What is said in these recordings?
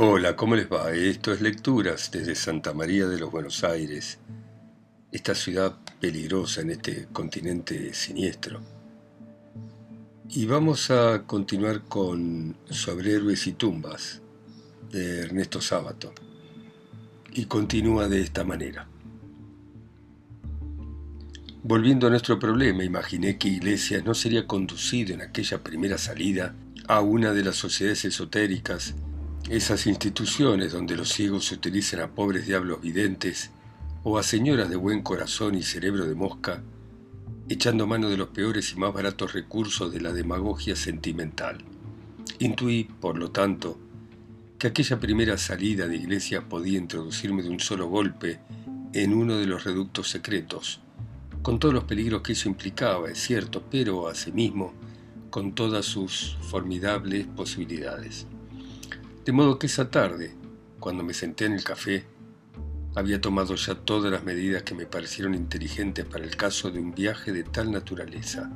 Hola, ¿cómo les va? Esto es Lecturas desde Santa María de los Buenos Aires, esta ciudad peligrosa en este continente siniestro. Y vamos a continuar con Sobre héroes y tumbas de Ernesto Sábato. Y continúa de esta manera. Volviendo a nuestro problema, imaginé que Iglesias no sería conducido en aquella primera salida a una de las sociedades esotéricas, esas instituciones donde los ciegos utilizan a pobres diablos videntes o a señoras de buen corazón y cerebro de mosca, echando mano de los peores y más baratos recursos de la demagogia sentimental. Intuí, por lo tanto, que aquella primera salida de Iglesias podía introducirme de un solo golpe en uno de los reductos secretos, con todos los peligros que eso implicaba, es cierto, pero asimismo con todas sus formidables posibilidades. De modo que esa tarde, cuando me senté en el café, había tomado ya todas las medidas que me parecieron inteligentes para el caso de un viaje de tal naturaleza.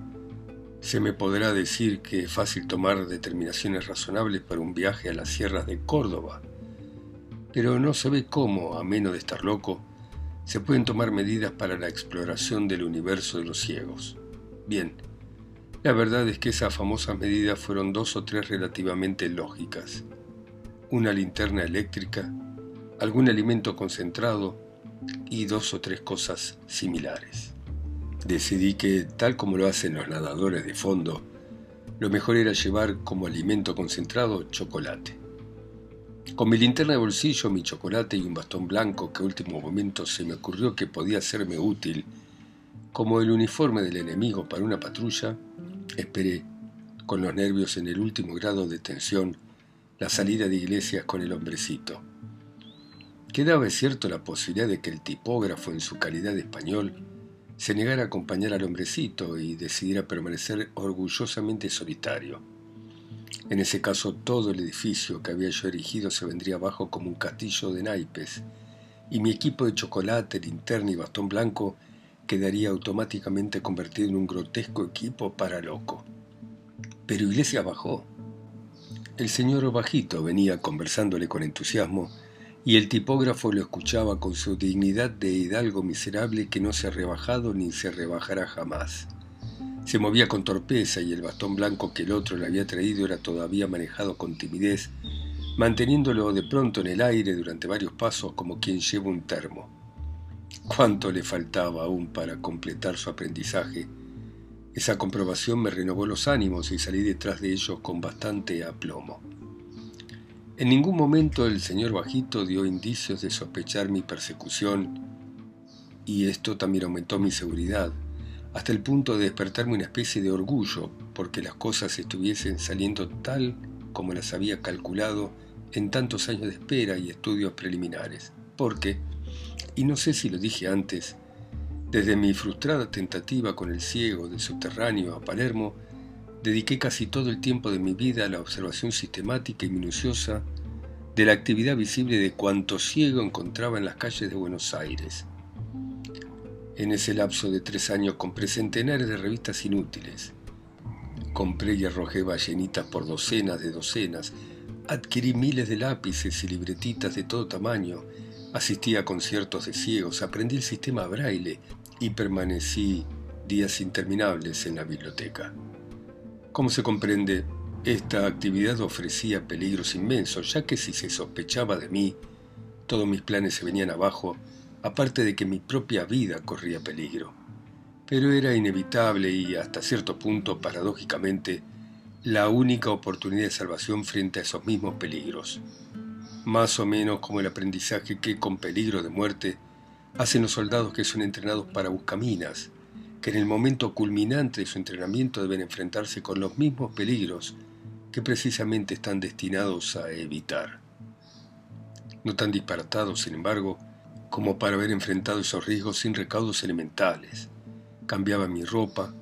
Se me podrá decir que es fácil tomar determinaciones razonables para un viaje a las sierras de Córdoba, pero no se ve cómo, a menos de estar loco, se pueden tomar medidas para la exploración del universo de los ciegos. Bien, la verdad es que esas famosas medidas fueron dos o tres relativamente lógicas. Una linterna eléctrica, algún alimento concentrado y dos o tres cosas similares. Decidí que, tal como lo hacen los nadadores de fondo, lo mejor era llevar como alimento concentrado chocolate. Con mi linterna de bolsillo, mi chocolate y un bastón blanco que a último momento se me ocurrió que podía serme útil, como el uniforme del enemigo para una patrulla, esperé, con los nervios en el último grado de tensión, la salida de Iglesias con el hombrecito. Quedaba, cierto, la posibilidad de que el tipógrafo, en su calidad de español, se negara a acompañar al hombrecito y decidiera permanecer orgullosamente solitario. En ese caso todo el edificio que había yo erigido se vendría abajo como un castillo de naipes, y mi equipo de chocolate, linterna y bastón blanco quedaría automáticamente convertido en un grotesco equipo para loco. Pero Iglesias bajó. El señor bajito venía conversándole con entusiasmo y el tipógrafo lo escuchaba con su dignidad de hidalgo miserable que no se ha rebajado ni se rebajará jamás. Se movía con torpeza y el bastón blanco que el otro le había traído era todavía manejado con timidez, manteniéndolo de pronto en el aire durante varios pasos como quien lleva un termo. Cuánto le faltaba aún para completar su aprendizaje. Esa comprobación me renovó los ánimos y salí detrás de ellos con bastante aplomo. En ningún momento el señor Bajito dio indicios de sospechar mi persecución y esto también aumentó mi seguridad hasta el punto de despertarme una especie de orgullo porque las cosas estuviesen saliendo tal como las había calculado en tantos años de espera y estudios preliminares. Porque, y no sé si lo dije antes, desde mi frustrada tentativa con el ciego del subterráneo a Palermo, dediqué casi todo el tiempo de mi vida a la observación sistemática y minuciosa de la actividad visible de cuanto ciego encontraba en las calles de Buenos Aires, en ese lapso de tres años compré centenares de revistas inútiles. Compré y arrojé ballenitas por docenas de docenas. Adquirí miles de lápices y libretitas de todo tamaño. Asistí a conciertos de ciegos. Aprendí el sistema braille y permanecí días interminables en la biblioteca. Como se comprende, esta actividad ofrecía peligros inmensos, ya que si se sospechaba de mí, todos mis planes se venían abajo aparte de que mi propia vida corría peligro. Pero era inevitable y hasta cierto punto, paradójicamente, la única oportunidad de salvación frente a esos mismos peligros. Más o menos como el aprendizaje que, con peligro de muerte, hacen los soldados que son entrenados para buscaminas, que en el momento culminante de su entrenamiento deben enfrentarse con los mismos peligros que precisamente están destinados a evitar. No tan disparatados, sin embargo, como para haber enfrentado esos riesgos sin recaudos elementales. Cambiaba mi ropa,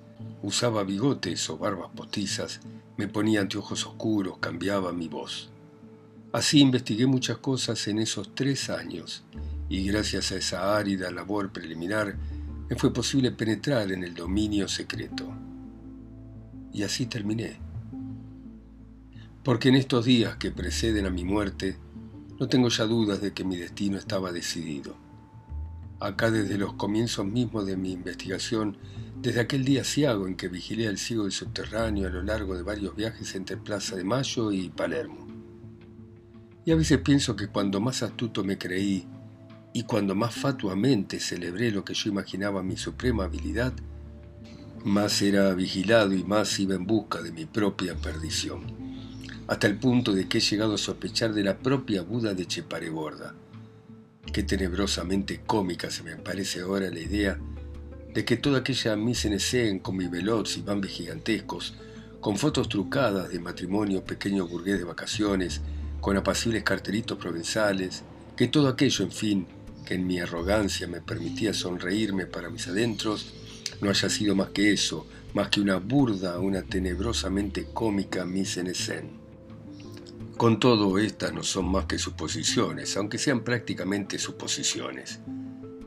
usaba bigotes o barbas postizas, me ponía anteojos oscuros, cambiaba mi voz. Así investigué muchas cosas en esos tres años, y gracias a esa árida labor preliminar me fue posible penetrar en el dominio secreto. Y así terminé. Porque en estos días que preceden a mi muerte, No tengo ya dudas de que mi destino estaba decidido. Acá desde los comienzos mismos de mi investigación, desde aquel día ciago en que vigilé al ciego del subterráneo a lo largo de varios viajes entre Plaza de Mayo y Palermo. Y a veces pienso que cuando más astuto me creí y cuando más fatuamente celebré lo que yo imaginaba mi suprema habilidad, más era vigilado y más iba en busca de mi propia perdición, hasta el punto de que he llegado a sospechar de la propia Buda de Chepareborda. Qué tenebrosamente cómica se me parece ahora la idea de que toda aquella mise en escena con velots y bambis gigantescos, con fotos trucadas de matrimonio pequeño burgués de vacaciones, con apacibles cartelitos provenzales, que todo aquello, en fin, que en mi arrogancia me permitía sonreírme para mis adentros, no haya sido más que eso, más que una burda, una tenebrosamente cómica mise en. Con todo, estas no son más que suposiciones, aunque sean prácticamente suposiciones.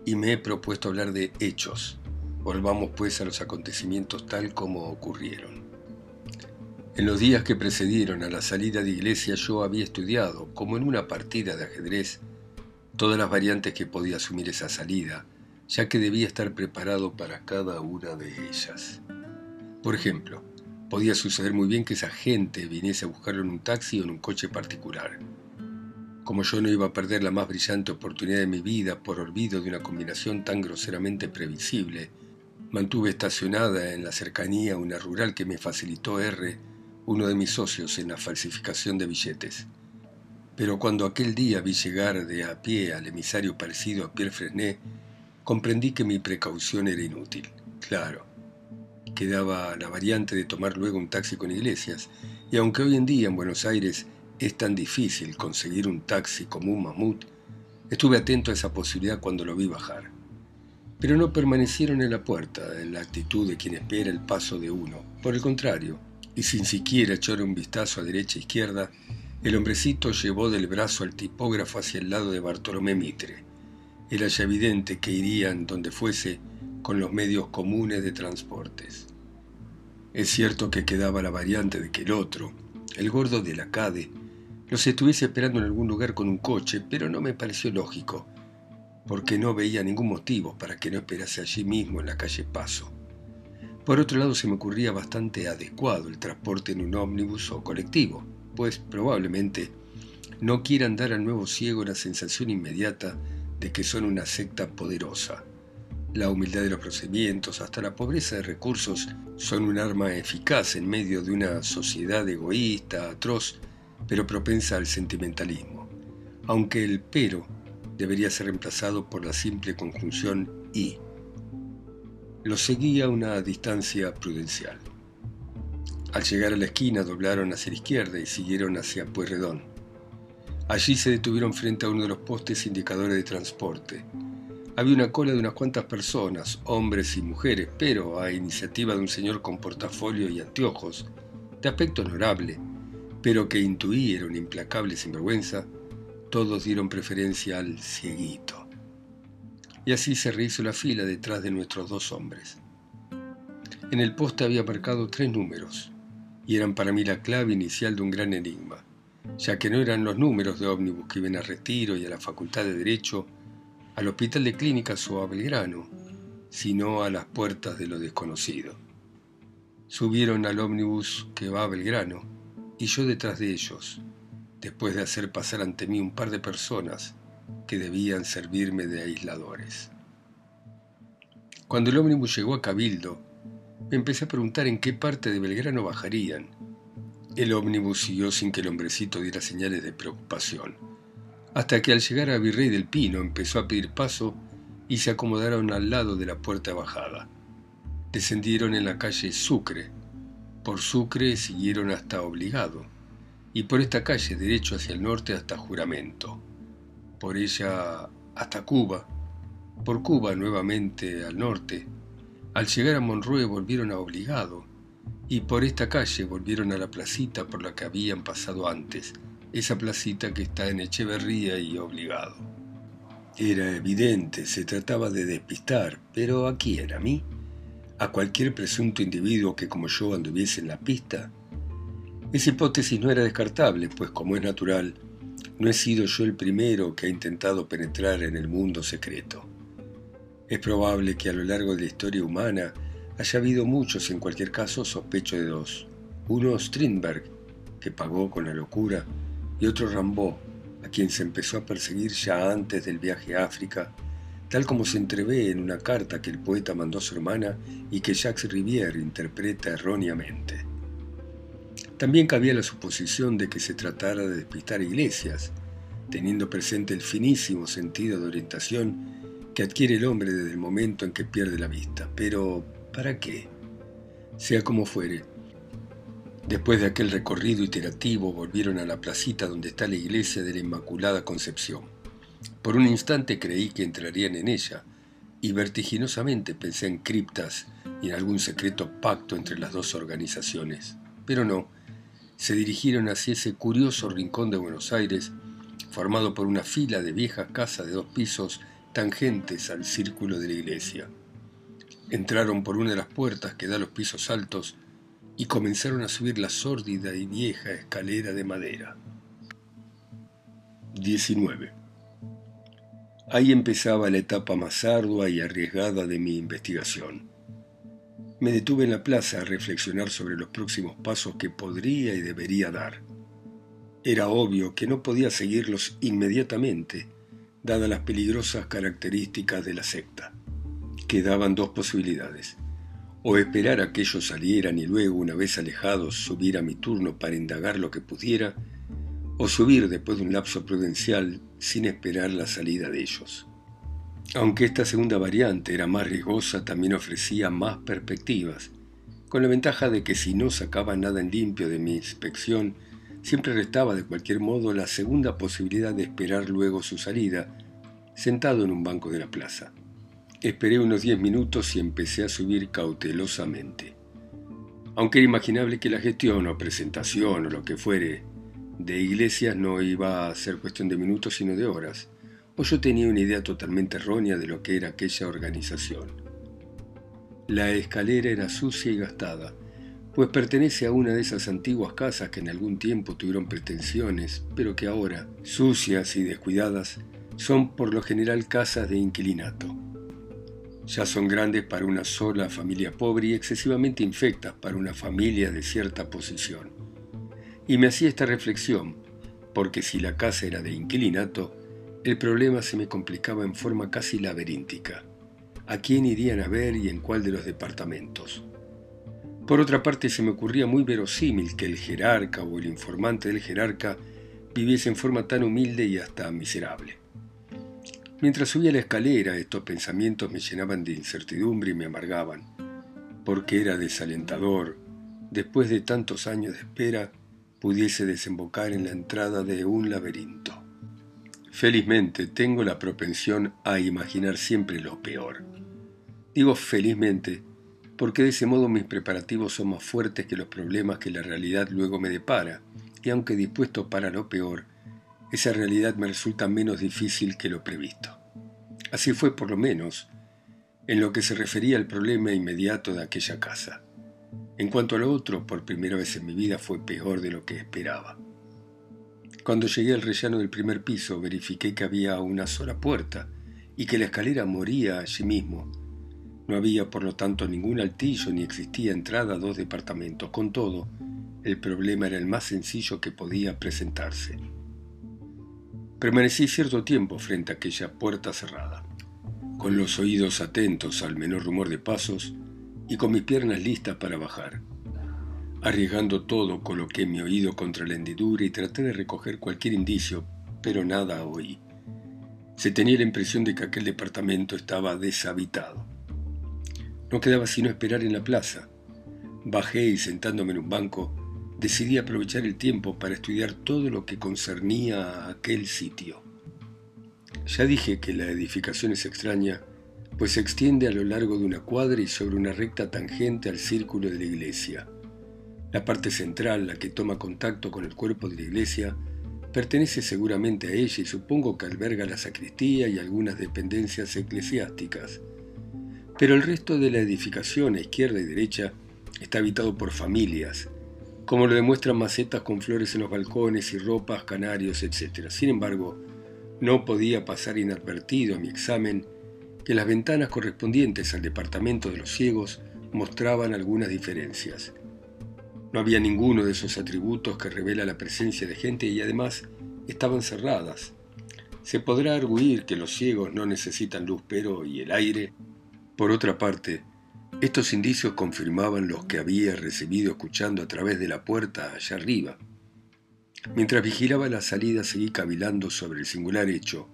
Y me he propuesto hablar de hechos. Volvamos pues a los acontecimientos tal como ocurrieron. En los días que precedieron a la salida de iglesia yo había estudiado, como en una partida de ajedrez, todas las variantes que podía asumir esa salida, ya que debía estar preparado para cada una de ellas. Por ejemplo, podía suceder muy bien que esa gente viniese a buscarlo en un taxi o en un coche particular. Como yo no iba a perder la más brillante oportunidad de mi vida por olvido de una combinación tan groseramente previsible, mantuve estacionada en la cercanía una rural que me facilitó R uno de mis socios en la falsificación de billetes. Pero cuando aquel día vi llegar de a pie al emisario parecido a Pierre Fresnay, comprendí que mi precaución era inútil. Claro, quedaba la variante de tomar luego un taxi con iglesias, y aunque hoy en día en Buenos Aires es tan difícil conseguir un taxi como un mamut, estuve atento a esa posibilidad cuando lo vi bajar. Pero no permanecieron en la puerta, en la actitud de quien espera el paso de uno. Por el contrario, y sin siquiera echar un vistazo a derecha e izquierda, el hombrecito llevó del brazo al tipógrafo hacia el lado de Bartolomé Mitre. Era ya evidente que irían donde fuese con los medios comunes de transportes. Es cierto que quedaba la variante de que el otro, el gordo de la CADE, los estuviese esperando en algún lugar con un coche, pero no me pareció lógico, porque no veía ningún motivo para que no esperase allí mismo en la calle Paso. Por otro lado, se me ocurría bastante adecuado el transporte en un ómnibus o colectivo, pues probablemente no quieran dar al nuevo ciego la sensación inmediata de que son una secta poderosa. La humildad de los procedimientos, hasta la pobreza de recursos, son un arma eficaz en medio de una sociedad egoísta, atroz, pero propensa al sentimentalismo, aunque el pero debería ser reemplazado por la simple conjunción y. Lo seguía a una distancia prudencial. Al llegar a la esquina doblaron hacia la izquierda y siguieron hacia Pueyrredón. Allí se detuvieron frente a uno de los postes indicadores de transporte. Había una cola de unas cuantas personas, hombres y mujeres, pero a iniciativa de un señor con portafolio y anteojos, de aspecto honorable, pero que intuí era un implacable sinvergüenza, todos dieron preferencia al cieguito y así se rehizo la fila detrás de nuestros dos hombres. En el poste había marcado tres números, y eran para mí la clave inicial de un gran enigma, ya que no eran los números de ómnibus que iban a Retiro y a la Facultad de Derecho, al Hospital de Clínicas o a Belgrano, sino a las puertas de lo desconocido. Subieron al ómnibus que va a Belgrano, y yo detrás de ellos, después de hacer pasar ante mí un par de personas que debían servirme de aisladores. Cuando el ómnibus llegó a Cabildo, empecé a preguntar en qué parte de Belgrano bajarían. El ómnibus siguió sin que el hombrecito diera señales de preocupación, hasta que al llegar a Virrey del Pino empezó a pedir paso y se acomodaron al lado de la puerta bajada. Descendieron en la calle Sucre. Por Sucre siguieron hasta Obligado y por esta calle derecho hacia el norte hasta Juramento por ella hasta Cuba, por Cuba nuevamente al norte. Al llegar a Monroe volvieron a Obligado y por esta calle volvieron a la placita por la que habían pasado antes, esa placita que está en Echeverría y Obligado. Era evidente, se trataba de despistar, pero ¿a quién? ¿A mí? ¿A cualquier presunto individuo que como yo anduviese en la pista? Esa hipótesis no era descartable, pues como es natural, no he sido yo el primero que ha intentado penetrar en el mundo secreto. Es probable que a lo largo de la historia humana haya habido muchos, en cualquier caso sospecho de dos. Uno Strindberg, que pagó con la locura, y otro Rambaud, a quien se empezó a perseguir ya antes del viaje a África, tal como se entrevé en una carta que el poeta mandó a su hermana y que Jacques Rivière interpreta erróneamente. También cabía la suposición de que se tratara de despistar iglesias, teniendo presente el finísimo sentido de orientación que adquiere el hombre desde el momento en que pierde la vista. Pero, ¿para qué? Sea como fuere, después de aquel recorrido iterativo volvieron a la placita donde está la iglesia de la Inmaculada Concepción. Por un instante creí que entrarían en ella, y vertiginosamente pensé en criptas y en algún secreto pacto entre las dos organizaciones. Pero no, se dirigieron hacia ese curioso rincón de Buenos Aires, formado por una fila de viejas casas de dos pisos tangentes al círculo de la iglesia. Entraron por una de las puertas que da a los pisos altos y comenzaron a subir la sórdida y vieja escalera de madera. 19. Ahí empezaba la etapa más ardua y arriesgada de mi investigación. Me detuve en la plaza a reflexionar sobre los próximos pasos que podría y debería dar. Era obvio que no podía seguirlos inmediatamente, dadas las peligrosas características de la secta. Quedaban dos posibilidades. O esperar a que ellos salieran y luego, una vez alejados, subir a mi turno para indagar lo que pudiera, o subir después de un lapso prudencial sin esperar la salida de ellos. Aunque esta segunda variante era más riesgosa, también ofrecía más perspectivas, con la ventaja de que si no sacaba nada en limpio de mi inspección, siempre restaba de cualquier modo la segunda posibilidad de esperar luego su salida, sentado en un banco de la plaza. Esperé unos diez minutos y empecé a subir cautelosamente. Aunque era imaginable que la gestión o presentación o lo que fuere de iglesias no iba a ser cuestión de minutos sino de horas, o yo tenía una idea totalmente errónea de lo que era aquella organización. La escalera era sucia y gastada, pues pertenece a una de esas antiguas casas que en algún tiempo tuvieron pretensiones, pero que ahora, sucias y descuidadas, son por lo general casas de inquilinato. Ya son grandes para una sola familia pobre y excesivamente infectas para una familia de cierta posición. Y me hacía esta reflexión, porque si la casa era de inquilinato, el problema se me complicaba en forma casi laberíntica. ¿A quién irían a ver y en cuál de los departamentos? Por otra parte, se me ocurría muy verosímil que el jerarca o el informante del jerarca viviese en forma tan humilde y hasta miserable. Mientras subía la escalera, estos pensamientos me llenaban de incertidumbre y me amargaban, porque era desalentador, después de tantos años de espera, pudiese desembocar en la entrada de un laberinto. Felizmente tengo la propensión a imaginar siempre lo peor. Digo felizmente porque de ese modo mis preparativos son más fuertes que los problemas que la realidad luego me depara, y aunque dispuesto para lo peor, esa realidad me resulta menos difícil que lo previsto. Así fue por lo menos en lo que se refería al problema inmediato de aquella casa. En cuanto a lo otro, por primera vez en mi vida fue peor de lo que esperaba. Cuando llegué al rellano del primer piso verifiqué que había una sola puerta y que la escalera moría allí mismo. No había por lo tanto ningún altillo ni existía entrada a dos departamentos. Con todo, el problema era el más sencillo que podía presentarse. Permanecí cierto tiempo frente a aquella puerta cerrada, con los oídos atentos al menor rumor de pasos y con mis piernas listas para bajar. Arriesgando todo, coloqué mi oído contra la hendidura y traté de recoger cualquier indicio, pero nada oí. Se tenía la impresión de que aquel departamento estaba deshabitado. No quedaba sino esperar en la plaza. Bajé y sentándome en un banco, decidí aprovechar el tiempo para estudiar todo lo que concernía a aquel sitio. Ya dije que la edificación es extraña, pues se extiende a lo largo de una cuadra y sobre una recta tangente al círculo de la iglesia. La parte central, la que toma contacto con el cuerpo de la iglesia, pertenece seguramente a ella y supongo que alberga la sacristía y algunas dependencias eclesiásticas. Pero el resto de la edificación a izquierda y derecha está habitado por familias, como lo demuestran macetas con flores en los balcones y ropas, canarios, etc. Sin embargo, no podía pasar inadvertido a mi examen que las ventanas correspondientes al departamento de los ciegos mostraban algunas diferencias. No había ninguno de esos atributos que revela la presencia de gente y además estaban cerradas. Se podrá arguir que los ciegos no necesitan luz, pero ¿y el aire? Por otra parte, estos indicios confirmaban los que había recibido escuchando a través de la puerta allá arriba. Mientras vigilaba la salida seguí cavilando sobre el singular hecho,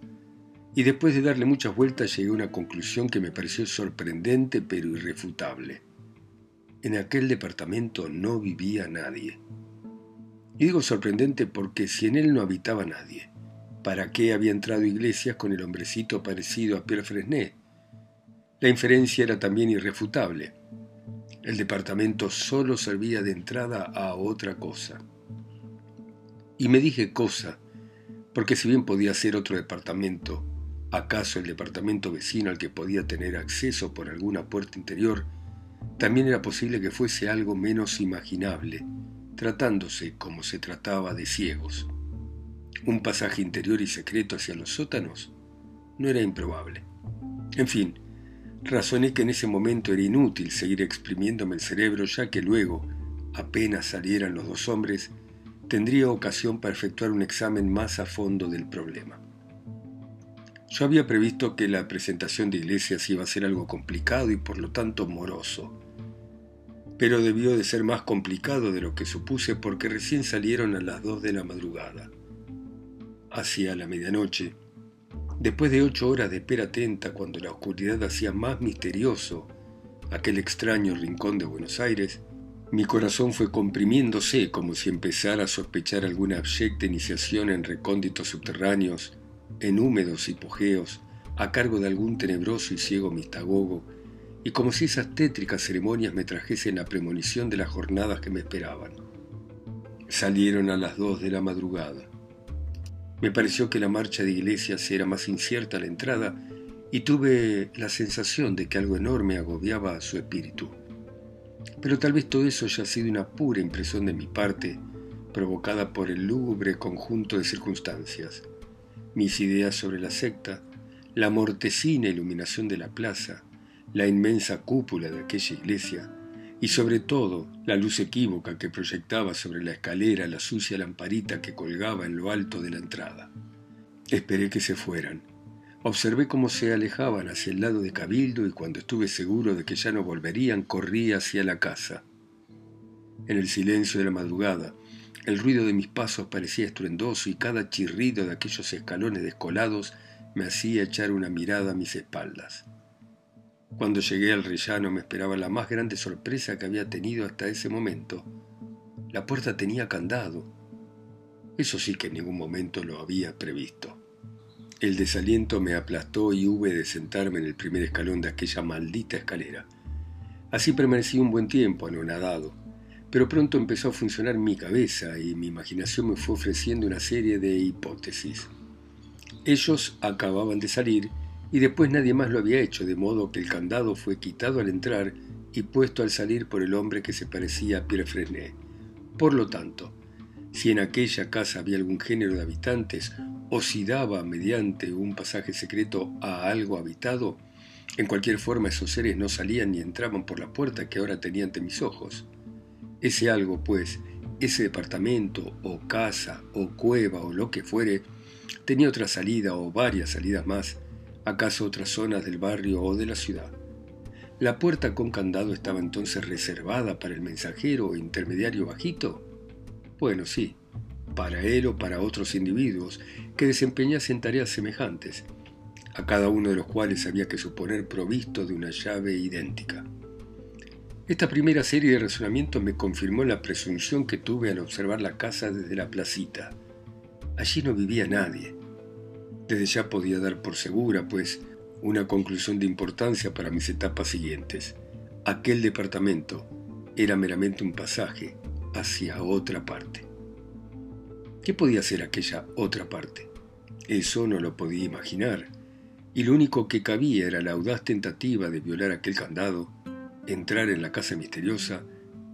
y después de darle muchas vueltas llegué a una conclusión que me pareció sorprendente pero irrefutable. En aquel departamento no vivía nadie. Y digo sorprendente porque si en él no habitaba nadie, ¿para qué había entrado Iglesias con el hombrecito parecido a Pierre Fresnay? La inferencia era también irrefutable. El departamento solo servía de entrada a otra cosa. Y me dije cosa, porque si bien podía ser otro departamento, acaso el departamento vecino al que podía tener acceso por alguna puerta interior, también era posible que fuese algo menos imaginable, tratándose como se trataba de ciegos. Un pasaje interior y secreto hacia los sótanos no era improbable. En fin, razoné que en ese momento era inútil seguir exprimiéndome el cerebro, ya que luego, apenas salieran los dos hombres, tendría ocasión para efectuar un examen más a fondo del problema. Yo había previsto que la presentación de Iglesias iba a ser algo complicado y por lo tanto moroso pero debió de ser más complicado de lo que supuse porque recién salieron a las dos de la madrugada. Hacia la medianoche, después de ocho horas de espera atenta cuando la oscuridad hacía más misterioso aquel extraño rincón de Buenos Aires, mi corazón fue comprimiéndose como si empezara a sospechar alguna abyecta iniciación en recónditos subterráneos, en húmedos hipogeos, a cargo de algún tenebroso y ciego mistagogo y como si esas tétricas ceremonias me trajesen la premonición de las jornadas que me esperaban. Salieron a las dos de la madrugada. Me pareció que la marcha de iglesias era más incierta a la entrada y tuve la sensación de que algo enorme agobiaba a su espíritu. Pero tal vez todo eso haya sido una pura impresión de mi parte, provocada por el lúgubre conjunto de circunstancias. Mis ideas sobre la secta, la mortecina iluminación de la plaza, la inmensa cúpula de aquella iglesia y sobre todo la luz equívoca que proyectaba sobre la escalera la sucia lamparita que colgaba en lo alto de la entrada. Esperé que se fueran. Observé cómo se alejaban hacia el lado de Cabildo y cuando estuve seguro de que ya no volverían, corrí hacia la casa. En el silencio de la madrugada, el ruido de mis pasos parecía estruendoso y cada chirrido de aquellos escalones descolados me hacía echar una mirada a mis espaldas. Cuando llegué al rellano me esperaba la más grande sorpresa que había tenido hasta ese momento. La puerta tenía candado. Eso sí que en ningún momento lo había previsto. El desaliento me aplastó y hube de sentarme en el primer escalón de aquella maldita escalera. Así permanecí un buen tiempo anonadado, pero pronto empezó a funcionar mi cabeza y mi imaginación me fue ofreciendo una serie de hipótesis. Ellos acababan de salir y después nadie más lo había hecho, de modo que el candado fue quitado al entrar y puesto al salir por el hombre que se parecía a Pierre Fresnay. Por lo tanto, si en aquella casa había algún género de habitantes o si daba mediante un pasaje secreto a algo habitado, en cualquier forma esos seres no salían ni entraban por la puerta que ahora tenía ante mis ojos. Ese algo, pues, ese departamento o casa o cueva o lo que fuere, tenía otra salida o varias salidas más, acaso otras zonas del barrio o de la ciudad. ¿La puerta con candado estaba entonces reservada para el mensajero o intermediario bajito? Bueno, sí, para él o para otros individuos que desempeñasen tareas semejantes, a cada uno de los cuales había que suponer provisto de una llave idéntica. Esta primera serie de razonamientos me confirmó la presunción que tuve al observar la casa desde la placita. Allí no vivía nadie, desde ya podía dar por segura, pues, una conclusión de importancia para mis etapas siguientes. Aquel departamento era meramente un pasaje hacia otra parte. ¿Qué podía ser aquella otra parte? Eso no lo podía imaginar, y lo único que cabía era la audaz tentativa de violar aquel candado, entrar en la casa misteriosa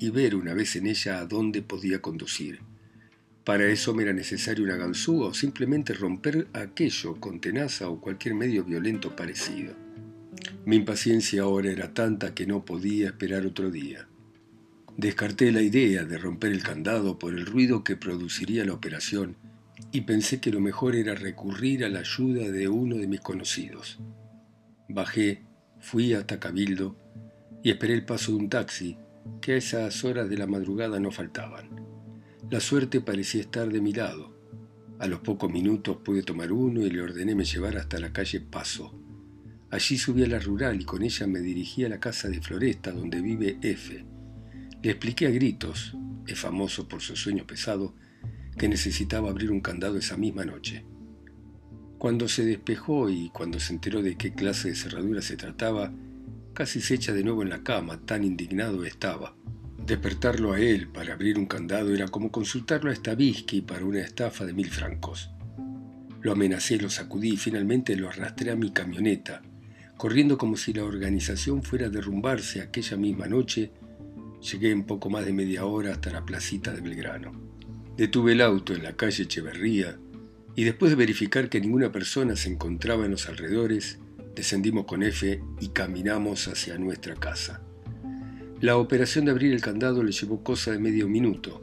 y ver una vez en ella a dónde podía conducir. Para eso me era necesario una ganzúa o simplemente romper aquello con tenaza o cualquier medio violento parecido. Mi impaciencia ahora era tanta que no podía esperar otro día. Descarté la idea de romper el candado por el ruido que produciría la operación y pensé que lo mejor era recurrir a la ayuda de uno de mis conocidos. Bajé, fui hasta Cabildo y esperé el paso de un taxi que a esas horas de la madrugada no faltaban. La suerte parecía estar de mi lado. A los pocos minutos pude tomar uno y le ordené me llevar hasta la calle Paso. Allí subí a la rural y con ella me dirigí a la casa de Floresta donde vive F. Le expliqué a gritos, es famoso por su sueño pesado, que necesitaba abrir un candado esa misma noche. Cuando se despejó y cuando se enteró de qué clase de cerradura se trataba, casi se echa de nuevo en la cama, tan indignado estaba. Despertarlo a él para abrir un candado era como consultarlo a Stavisky para una estafa de mil francos. Lo amenacé, lo sacudí y finalmente lo arrastré a mi camioneta, corriendo como si la organización fuera a derrumbarse aquella misma noche. Llegué en poco más de media hora hasta la placita de Belgrano. Detuve el auto en la calle Echeverría y después de verificar que ninguna persona se encontraba en los alrededores, descendimos con F y caminamos hacia nuestra casa. La operación de abrir el candado le llevó cosa de medio minuto,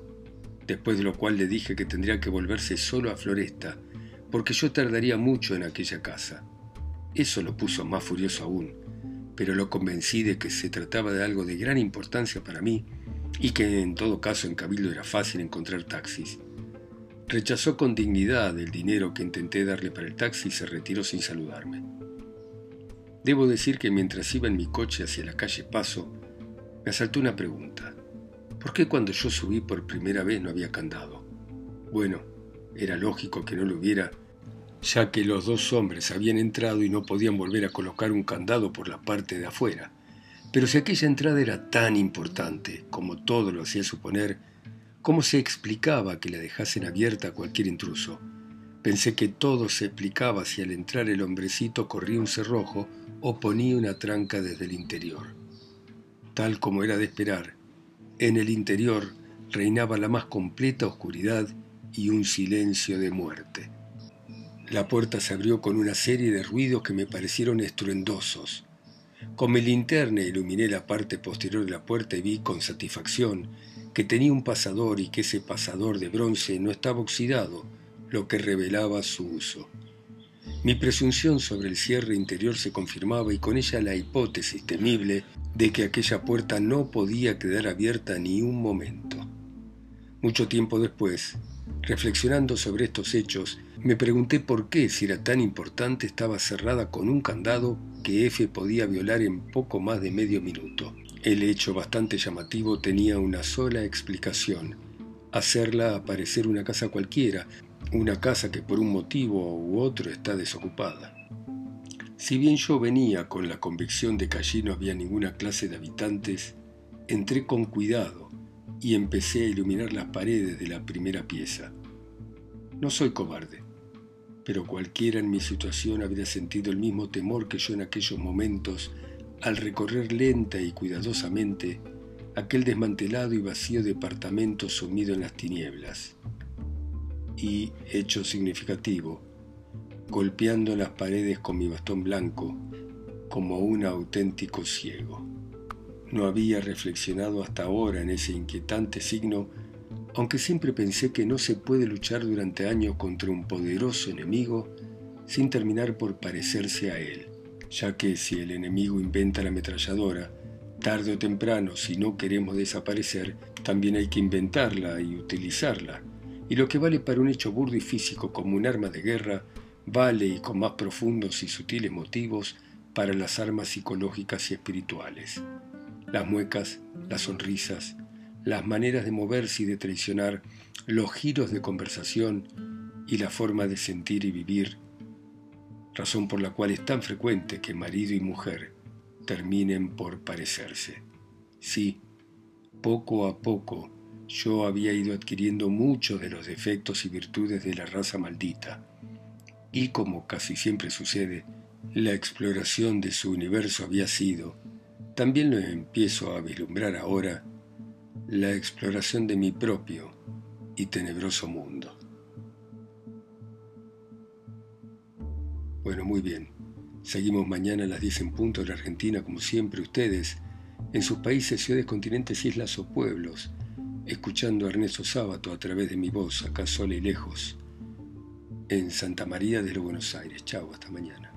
después de lo cual le dije que tendría que volverse solo a Floresta, porque yo tardaría mucho en aquella casa. Eso lo puso más furioso aún, pero lo convencí de que se trataba de algo de gran importancia para mí y que en todo caso en Cabildo era fácil encontrar taxis. Rechazó con dignidad el dinero que intenté darle para el taxi y se retiró sin saludarme. Debo decir que mientras iba en mi coche hacia la calle Paso, me asaltó una pregunta. ¿Por qué cuando yo subí por primera vez no había candado? Bueno, era lógico que no lo hubiera, ya que los dos hombres habían entrado y no podían volver a colocar un candado por la parte de afuera. Pero si aquella entrada era tan importante, como todo lo hacía suponer, ¿cómo se explicaba que la dejasen abierta a cualquier intruso? Pensé que todo se explicaba si al entrar el hombrecito corría un cerrojo o ponía una tranca desde el interior. Tal como era de esperar, en el interior reinaba la más completa oscuridad y un silencio de muerte. La puerta se abrió con una serie de ruidos que me parecieron estruendosos. Con mi linterna iluminé la parte posterior de la puerta y vi con satisfacción que tenía un pasador y que ese pasador de bronce no estaba oxidado, lo que revelaba su uso. Mi presunción sobre el cierre interior se confirmaba y con ella la hipótesis temible de que aquella puerta no podía quedar abierta ni un momento. Mucho tiempo después, reflexionando sobre estos hechos, me pregunté por qué, si era tan importante, estaba cerrada con un candado que F podía violar en poco más de medio minuto. El hecho bastante llamativo tenía una sola explicación, hacerla aparecer una casa cualquiera, una casa que por un motivo u otro está desocupada. Si bien yo venía con la convicción de que allí no había ninguna clase de habitantes, entré con cuidado y empecé a iluminar las paredes de la primera pieza. No soy cobarde, pero cualquiera en mi situación habría sentido el mismo temor que yo en aquellos momentos al recorrer lenta y cuidadosamente aquel desmantelado y vacío departamento sumido en las tinieblas y, hecho significativo, golpeando las paredes con mi bastón blanco como un auténtico ciego. No había reflexionado hasta ahora en ese inquietante signo, aunque siempre pensé que no se puede luchar durante años contra un poderoso enemigo sin terminar por parecerse a él, ya que si el enemigo inventa la ametralladora, tarde o temprano, si no queremos desaparecer, también hay que inventarla y utilizarla y lo que vale para un hecho burdo y físico como un arma de guerra, vale y con más profundos y sutiles motivos para las armas psicológicas y espirituales. Las muecas, las sonrisas, las maneras de moverse y de traicionar, los giros de conversación y la forma de sentir y vivir, razón por la cual es tan frecuente que marido y mujer terminen por parecerse. Sí, poco a poco yo había ido adquiriendo muchos de los defectos y virtudes de la raza maldita, y como casi siempre sucede, la exploración de su universo había sido, también lo empiezo a vislumbrar ahora, la exploración de mi propio y tenebroso mundo. Bueno, muy bien. Seguimos mañana a las 10 en punto de la Argentina, como siempre ustedes, en sus países, ciudades, continentes, islas o pueblos, escuchando a Ernesto Sábato a través de mi voz, acá sola y lejos, en Santa María de los Buenos Aires. Chao, hasta mañana.